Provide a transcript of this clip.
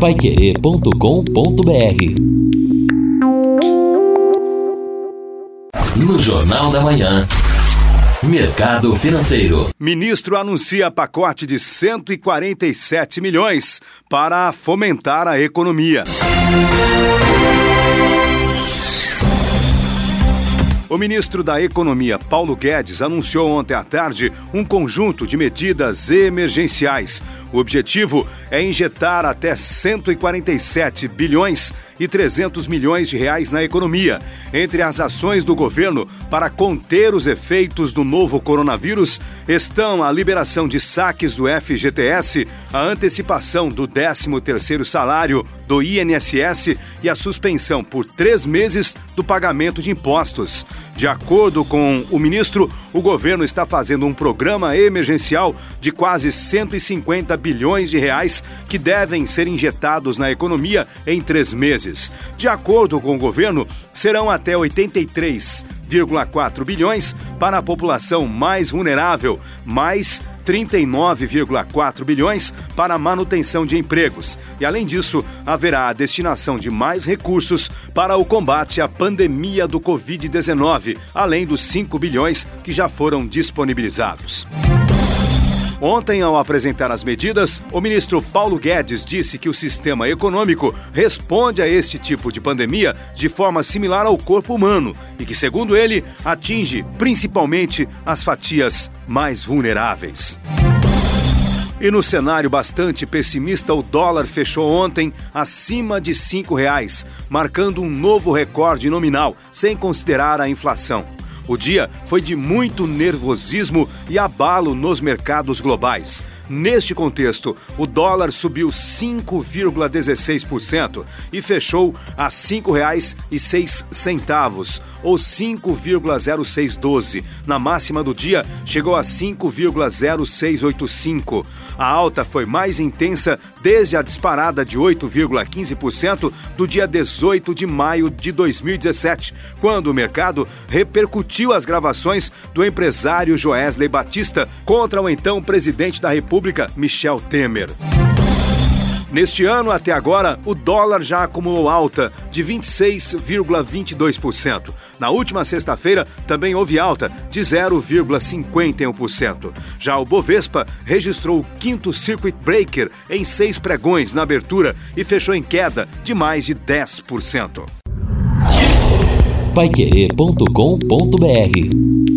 paiquerê.com.br No Jornal da Manhã. Mercado Financeiro. Ministro anuncia pacote de 147 milhões para fomentar a economia. O ministro da Economia, Paulo Guedes, anunciou ontem à tarde um conjunto de medidas emergenciais. O objetivo é injetar até 147 bilhões e 300 milhões de reais na economia. Entre as ações do governo para conter os efeitos do novo coronavírus estão a liberação de saques do FGTS, a antecipação do 13º salário do INSS e a suspensão por três meses do pagamento de impostos. De acordo com o ministro, o governo está fazendo um programa emergencial de quase 150 bilhões de reais que devem ser injetados na economia em três meses. De acordo com o governo, serão até 83,4 bilhões para a população mais vulnerável, mais 39,4 bilhões para a manutenção de empregos. E além disso, haverá a destinação de mais recursos para o combate à pandemia do Covid-19, além dos 5 bilhões que já foram disponibilizados. Ontem, ao apresentar as medidas, o ministro Paulo Guedes disse que o sistema econômico responde a este tipo de pandemia de forma similar ao corpo humano e que, segundo ele, atinge principalmente as fatias mais vulneráveis. E no cenário bastante pessimista, o dólar fechou ontem acima de R$ 5,00, marcando um novo recorde nominal, sem considerar a inflação. O dia foi de muito nervosismo e abalo nos mercados globais. Neste contexto, o dólar subiu 5,16% e fechou a R$ 5,06, ou 5,0612. Na máxima do dia, chegou a 5,0685. A alta foi mais intensa desde a disparada de 8,15% do dia 18 de maio de 2017, quando o mercado repercutiu as gravações do empresário Joesley Batista contra o então presidente da República, Michel Temer. Neste ano, até agora, o dólar já acumulou alta de 26,22%. Na última sexta-feira, também houve alta de 0,51%. Já o Bovespa registrou o quinto circuit breaker em seis pregões na abertura e fechou em queda de mais de 10%. Paiquerê.com.br